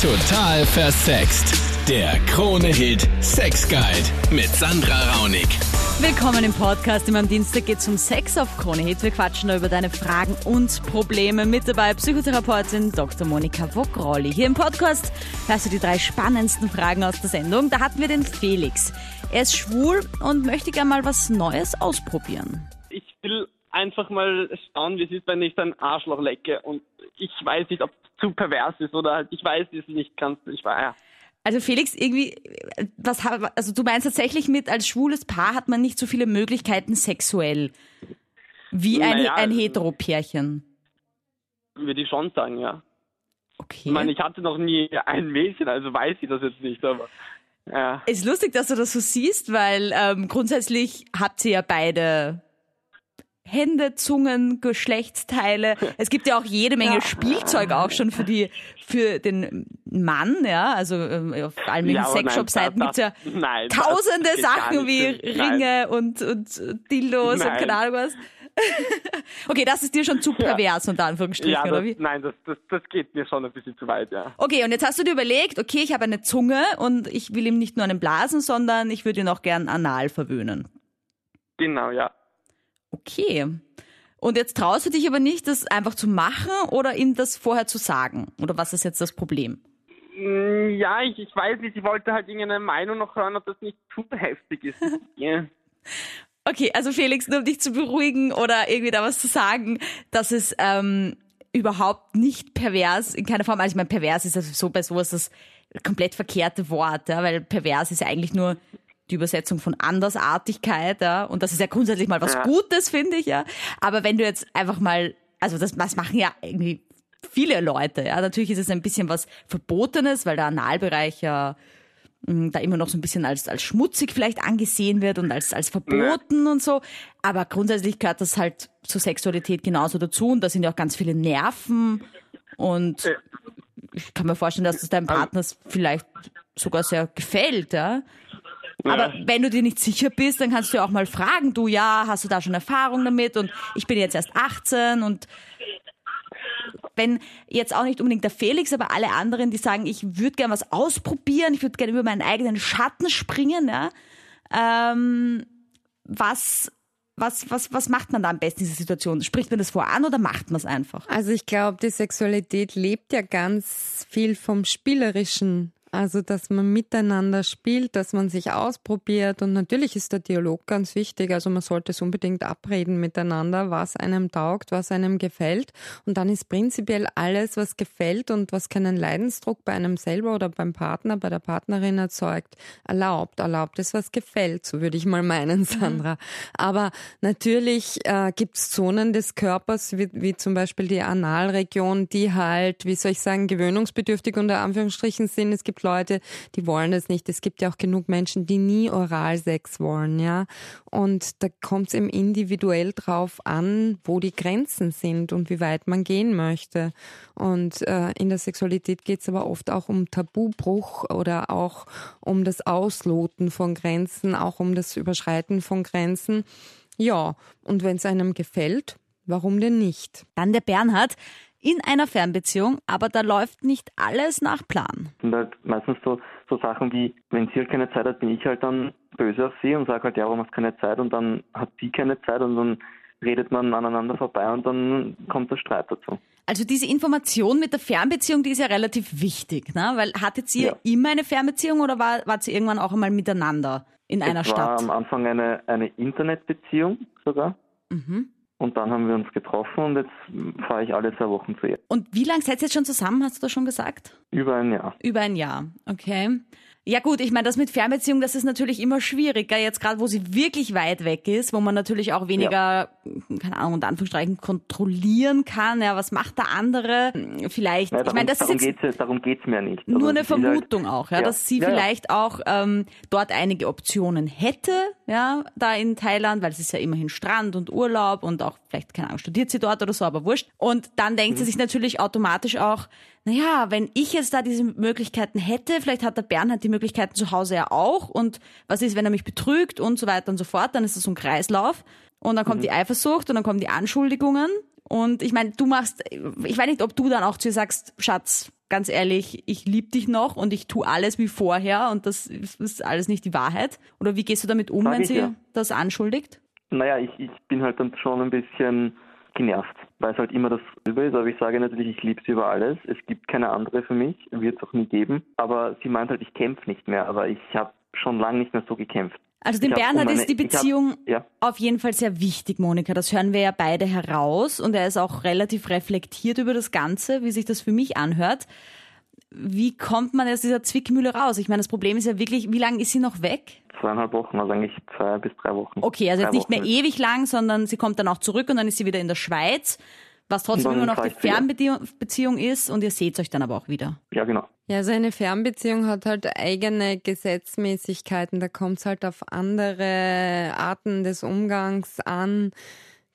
Total versext. Der Krone-Hit Sex Guide mit Sandra Raunig. Willkommen im Podcast. Immer am Dienstag geht es um Sex auf Krone Hit. Wir quatschen da über deine Fragen und Probleme. Mit dabei Psychotherapeutin Dr. Monika Wogrolli. Hier im Podcast hörst du die drei spannendsten Fragen aus der Sendung. Da hatten wir den Felix. Er ist schwul und möchte gerne mal was Neues ausprobieren. Ich will einfach mal schauen, wie es ist, wenn ich ein Arschloch lecke. Und ich weiß nicht, ob es zu pervers ist oder halt, ich weiß es nicht ganz. Ich war ja. Also Felix, irgendwie, was also du meinst tatsächlich mit, als schwules Paar hat man nicht so viele Möglichkeiten sexuell wie ein, Naja, ein Hetero-Pärchen. Würde ich schon sagen, ja. Okay. Ich meine, ich hatte noch nie ein Mädchen, also weiß ich das jetzt nicht, aber ja. ist lustig, dass du das so siehst, weil ähm, grundsätzlich habt ihr ja beide Hände, Zungen, Geschlechtsteile. Es gibt ja auch jede Menge Spielzeug auch schon für die für den Mann, ja. Also ähm, auf allen möglichen Ja, Sexshop-Seiten das- gibt's ja nein, tausende Sachen wie. Nein. Ringe und, und Dildos und Nein. keine Ahnung was. okay, das ist dir schon zu Ja. pervers, unter Anführungsstrichen, Ja, oder das, wie? nein, das, das, das geht mir schon ein bisschen zu weit, ja. Okay, und jetzt hast du dir überlegt, okay, ich habe eine Zunge und ich will ihm nicht nur einen blasen, sondern ich würde ihn auch gern anal verwöhnen. Genau, ja. Okay. Und jetzt traust du dich aber nicht, das einfach zu machen oder ihm das vorher zu sagen? Oder was ist jetzt das Problem? Mm, Ja, ich, ich weiß nicht, ich wollte halt irgendeine Meinung noch hören, ob das nicht zu heftig ist. ja. Okay, also Felix, nur um dich zu beruhigen oder irgendwie da was zu sagen, dass es ähm, überhaupt nicht pervers in keiner Form, also ich meine, pervers ist also so bei sowas das komplett verkehrte Wort, ja, weil pervers ist ja eigentlich nur die Übersetzung von Andersartigkeit, ja, und das ist ja grundsätzlich mal was Ja. Gutes, finde ich, ja. Aber wenn du jetzt einfach mal, also das, das machen ja irgendwie viele Leute, ja, natürlich ist es ein bisschen was Verbotenes, weil der Analbereich ja mh, da immer noch so ein bisschen als, als schmutzig vielleicht angesehen wird und als, als verboten und so. Aber grundsätzlich gehört das halt zur Sexualität genauso dazu und da sind ja auch ganz viele Nerven und Ja. ich kann mir vorstellen, dass das deinem Partner vielleicht sogar sehr gefällt, ja. Aber wenn du dir nicht sicher bist, dann kannst du ja auch mal fragen, du ja, hast du da schon Erfahrung damit und ich bin jetzt erst 18 und wenn jetzt auch nicht unbedingt der Felix, aber alle anderen, die sagen, ich würde gerne was ausprobieren, ich würde gerne über meinen eigenen Schatten springen, ja, ähm, was, was, was, was macht man da am besten in dieser Situation? Spricht man das vor an oder macht man es einfach? Also ich glaube, die Sexualität lebt ja ganz viel vom Spielerischen. Also, dass man miteinander spielt, dass man sich ausprobiert. Und natürlich ist der Dialog ganz wichtig. Also man sollte es unbedingt abreden miteinander, was einem taugt, was einem gefällt. Und dann ist prinzipiell alles, was gefällt und was keinen Leidensdruck bei einem selber oder beim Partner, bei der Partnerin erzeugt, erlaubt. Erlaubt ist, was gefällt, so würde ich mal meinen, Sandra. Aber natürlich äh, gibt es Zonen des Körpers, wie, wie zum Beispiel die Analregion, die halt, wie soll ich sagen, gewöhnungsbedürftig unter Anführungsstrichen sind. Es gibt Leute, die wollen das nicht. Es gibt ja auch genug Menschen, die nie Oralsex wollen, ja. Und da kommt es eben individuell drauf an, wo die Grenzen sind und wie weit man gehen möchte. Und äh, in der Sexualität geht es aber oft auch um Tabubruch oder auch um das Ausloten von Grenzen, auch um das Überschreiten von Grenzen. Ja, und wenn es einem gefällt, warum denn nicht? Dann der Bernhard in einer Fernbeziehung, aber da läuft nicht alles nach Plan. Und halt meistens so, so Sachen wie, wenn sie halt keine Zeit hat, bin ich halt dann böse auf sie und sage halt, ja, warum hast du keine Zeit? Und dann hat sie keine Zeit und dann redet man aneinander vorbei und dann kommt der Streit dazu. Also diese Information mit der Fernbeziehung, die ist ja relativ wichtig, ne? Weil hattet ihr Ja. immer eine Fernbeziehung oder war, wart ihr irgendwann auch einmal miteinander in einer es Stadt? war am Anfang eine, eine Internetbeziehung sogar. Mhm. Und dann haben wir uns getroffen und jetzt fahre ich alle zwei Wochen zu ihr. Und wie lange seid ihr jetzt schon zusammen, hast du das schon gesagt? Über ein Jahr. Über ein Jahr, okay. Ja gut, ich meine, das mit Fernbeziehung, das ist natürlich immer schwieriger, jetzt gerade wo sie wirklich weit weg ist, wo man natürlich auch weniger, keine Ahnung, unter Anführungsstrichen kontrollieren kann. Ja, was macht der andere? Vielleicht, Ja, ich meine, das ist darum jetzt geht's, ja- darum geht's mir nicht. nur Aber eine ist halt- Vermutung auch, ja, ja. dass sie Ja, ja. vielleicht auch ähm, dort einige Optionen hätte, ja, da in Thailand, weil es ist ja immerhin Strand und Urlaub und auch vielleicht, keine Ahnung, studiert sie dort oder so, aber wurscht. Und dann denkt Mhm. sie sich natürlich automatisch auch, naja, wenn ich jetzt da diese Möglichkeiten hätte, vielleicht hat der Bernhard die Möglichkeiten zu Hause ja auch und was ist, wenn er mich betrügt und so weiter und so fort, dann ist das so ein Kreislauf und dann kommt die Eifersucht und dann kommen die Anschuldigungen Und ich meine, du machst, ich weiß nicht, ob du dann auch zu ihr sagst, Schatz, ganz ehrlich, ich liebe dich noch und ich tue alles wie vorher und das ist alles nicht die Wahrheit. Oder wie gehst du damit um, Sag wenn sie ja. das anschuldigt? Naja, ich, ich bin halt dann schon ein bisschen genervt, weil es halt immer dasselbe ist. Aber ich sage natürlich, ich liebe sie über alles. Es gibt keine andere für mich, wird es auch nie geben. Aber sie meint halt, ich kämpfe nicht mehr. Aber ich habe schon lange nicht mehr so gekämpft. Also dem Bernhard meine- ist die ich hab- Beziehung ja. auf jeden Fall sehr wichtig, Monika. Das hören wir ja beide heraus und er ist auch relativ reflektiert über das Ganze, wie sich das für mich anhört. Wie kommt man aus dieser Zwickmühle raus? Ich meine, das Problem ist ja wirklich, wie lange ist sie noch weg? Zweieinhalb Wochen, also eigentlich zwei bis drei Wochen. Okay, also Drei jetzt nicht mehr Wochen. ewig lang, sondern sie kommt dann auch zurück und dann ist sie wieder in der Schweiz, was trotzdem immer noch die wieder. Fernbeziehung ist und ihr seht euch dann aber auch wieder. Ja, genau. Ja, so eine Fernbeziehung hat halt eigene Gesetzmäßigkeiten. Da kommt es halt auf andere Arten des Umgangs an.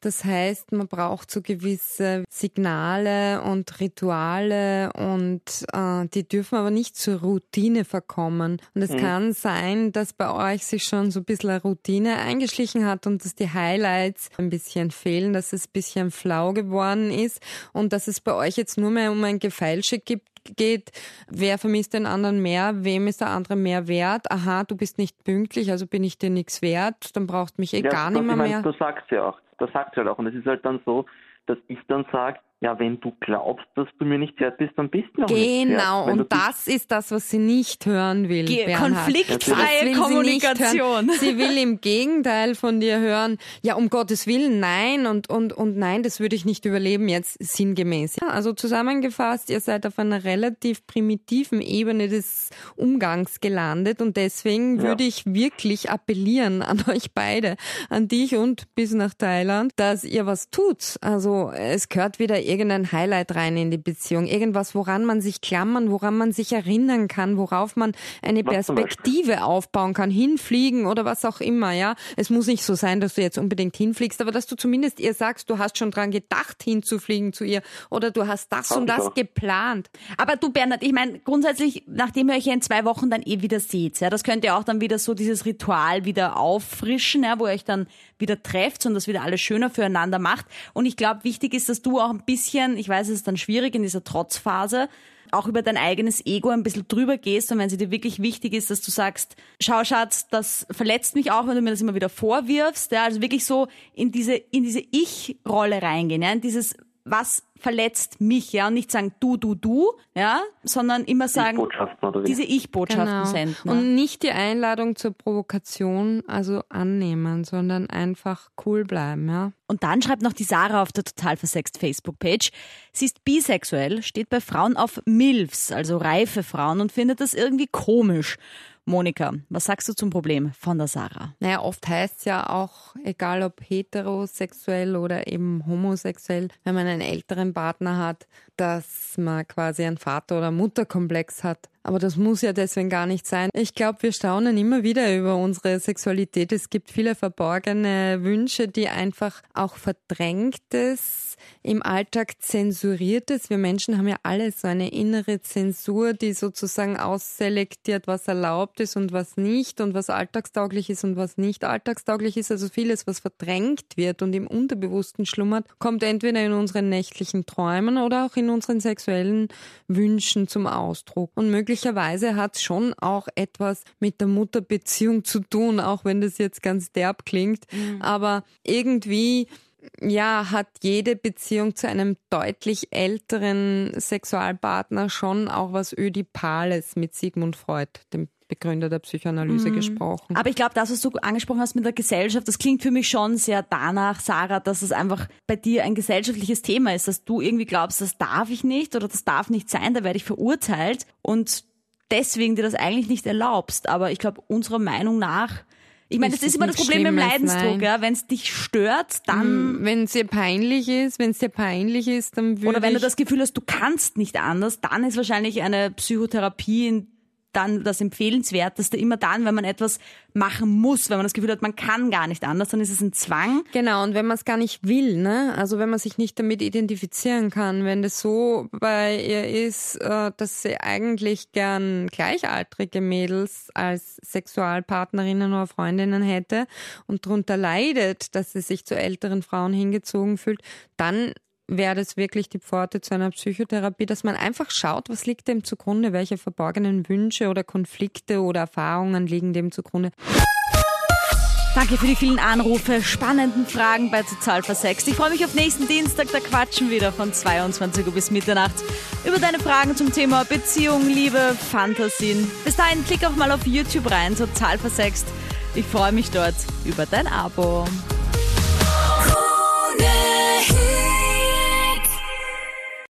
Das heißt, man braucht so gewisse Signale und Rituale und äh, die dürfen aber nicht zur Routine verkommen. Und es kann sein, dass bei euch sich schon so ein bisschen eine Routine eingeschlichen hat und dass die Highlights ein bisschen fehlen, dass es ein bisschen flau geworden ist und dass es bei euch jetzt nur mehr um ein Gefeilsche gibt, geht, wer vermisst den anderen mehr, wem ist der andere mehr wert, aha, du bist nicht pünktlich, also bin ich dir nichts wert, dann braucht mich eh ja, gar nicht mehr ich mein, mehr. Das sagt sie auch. Das sagt sie halt auch. Und es ist halt dann so, dass ich dann sage, ja, wenn du glaubst, dass du mir nicht wert bist, dann bist du mir auch nicht wert. Genau, du und das ist das, was sie nicht hören will. Ge- konfliktfreie sie nicht Kommunikation. hören. Sie will im Gegenteil von dir hören, ja, um Gottes Willen, nein und, und, und nein, das würde ich nicht überleben, jetzt sinngemäß. Ja, also zusammengefasst, ihr seid auf einer relativ primitiven Ebene des Umgangs gelandet und deswegen Ja. würde ich wirklich appellieren an euch beide, an dich und bis nach Thailand, dass ihr was tut. Also es gehört wieder irgendein Highlight rein in die Beziehung, irgendwas, woran man sich klammern, woran man sich erinnern kann, worauf man eine Was? Perspektive aufbauen kann, hinfliegen oder was auch immer, ja. Es muss nicht so sein, dass du jetzt unbedingt hinfliegst, aber dass du zumindest ihr sagst, du hast schon dran gedacht, hinzufliegen zu ihr oder du hast das Hab und das auch. geplant. Aber du Bernhard, ich meine, grundsätzlich, nachdem ihr euch ja in zwei Wochen dann eh wieder seht, ja, das könnt ihr auch dann wieder so dieses Ritual wieder auffrischen, ja, wo ihr euch dann wieder trefft und das wieder alles schöner füreinander macht. Und ich glaube, wichtig ist, dass du auch ein bisschen, ich weiß, es ist dann schwierig in dieser Trotzphase, auch über dein eigenes Ego ein bisschen drüber gehst und wenn sie dir wirklich wichtig ist, dass du sagst, schau Schatz, das verletzt mich auch, wenn du mir das immer wieder vorwirfst, ja, also wirklich so in diese, in diese Ich-Rolle reingehen, ja, in dieses, was verletzt mich, ja, und nicht sagen du, du, du, ja, sondern immer sagen, wie? diese Ich-Botschaften Genau. senden. Und nicht die Einladung zur Provokation, also annehmen, sondern einfach cool bleiben, ja. Und dann schreibt noch die Sarah auf der total versext Facebook-Page, sie ist bisexuell, steht bei Frauen auf MILFs, also reife Frauen, und findet das irgendwie komisch. Monika, was sagst du zum Problem von der Sarah? Naja, oft heißt es ja auch, egal ob heterosexuell oder eben homosexuell, wenn man einen älteren Partner hat, dass man quasi einen Vater- oder Mutterkomplex hat. Aber das muss ja deswegen gar nicht sein. Ich glaube, wir staunen immer wieder über unsere Sexualität. Es gibt viele verborgene Wünsche, die einfach auch verdrängtes, im Alltag zensuriertes. Wir Menschen haben ja alle so eine innere Zensur, die sozusagen ausselektiert, was erlaubt ist und was nicht und was alltagstauglich ist und was nicht alltagstauglich ist. Also vieles, was verdrängt wird und im Unterbewussten schlummert, kommt entweder in unseren nächtlichen Träumen oder auch in unseren sexuellen Wünschen zum Ausdruck. Und möglicherweise hat es schon auch etwas mit der Mutterbeziehung zu tun, auch wenn das jetzt ganz derb klingt. Aber irgendwie ja, hat jede Beziehung zu einem deutlich älteren Sexualpartner schon auch was Ödipales mit Sigmund Freud, dem Begründer der Psychoanalyse, gesprochen. Aber ich glaube, das, was du angesprochen hast mit der Gesellschaft, das klingt für mich schon sehr danach, Sarah, dass es einfach bei dir ein gesellschaftliches Thema ist, dass du irgendwie glaubst, das darf ich nicht oder das darf nicht sein, da werde ich verurteilt und deswegen dir das eigentlich nicht erlaubst. Aber ich glaube, unserer Meinung nach, ich meine, das Ist immer das Problem mit dem Leidensdruck, ja. Wenn es dich stört, dann Wenn es dir peinlich ist, wenn es dir peinlich ist, dann würde Oder wenn du das Gefühl hast, du kannst nicht anders, dann ist wahrscheinlich eine Psychotherapie in- dann das Empfehlenswerteste. Immer dann, wenn man etwas machen muss, wenn man das Gefühl hat, man kann gar nicht anders, dann ist es ein Zwang. Genau, und wenn man es gar nicht will, ne? Also wenn man sich nicht damit identifizieren kann, wenn das so bei ihr ist, äh, dass sie eigentlich gern gleichaltrige Mädels als Sexualpartnerinnen oder Freundinnen hätte und darunter leidet, dass sie sich zu älteren Frauen hingezogen fühlt, dann wäre das wirklich die Pforte zu einer Psychotherapie, dass man einfach schaut, was liegt dem zugrunde, welche verborgenen Wünsche oder Konflikte oder Erfahrungen liegen dem zugrunde. Danke für die vielen Anrufe, spannenden Fragen bei Total Versext. Ich freue mich auf nächsten Dienstag, da quatschen wir wieder von 22 Uhr bis Mitternacht über deine Fragen zum Thema Beziehung, Liebe, Fantasien. Bis dahin klick auch mal auf YouTube rein, Total Versext. Ich freue mich dort über dein Abo.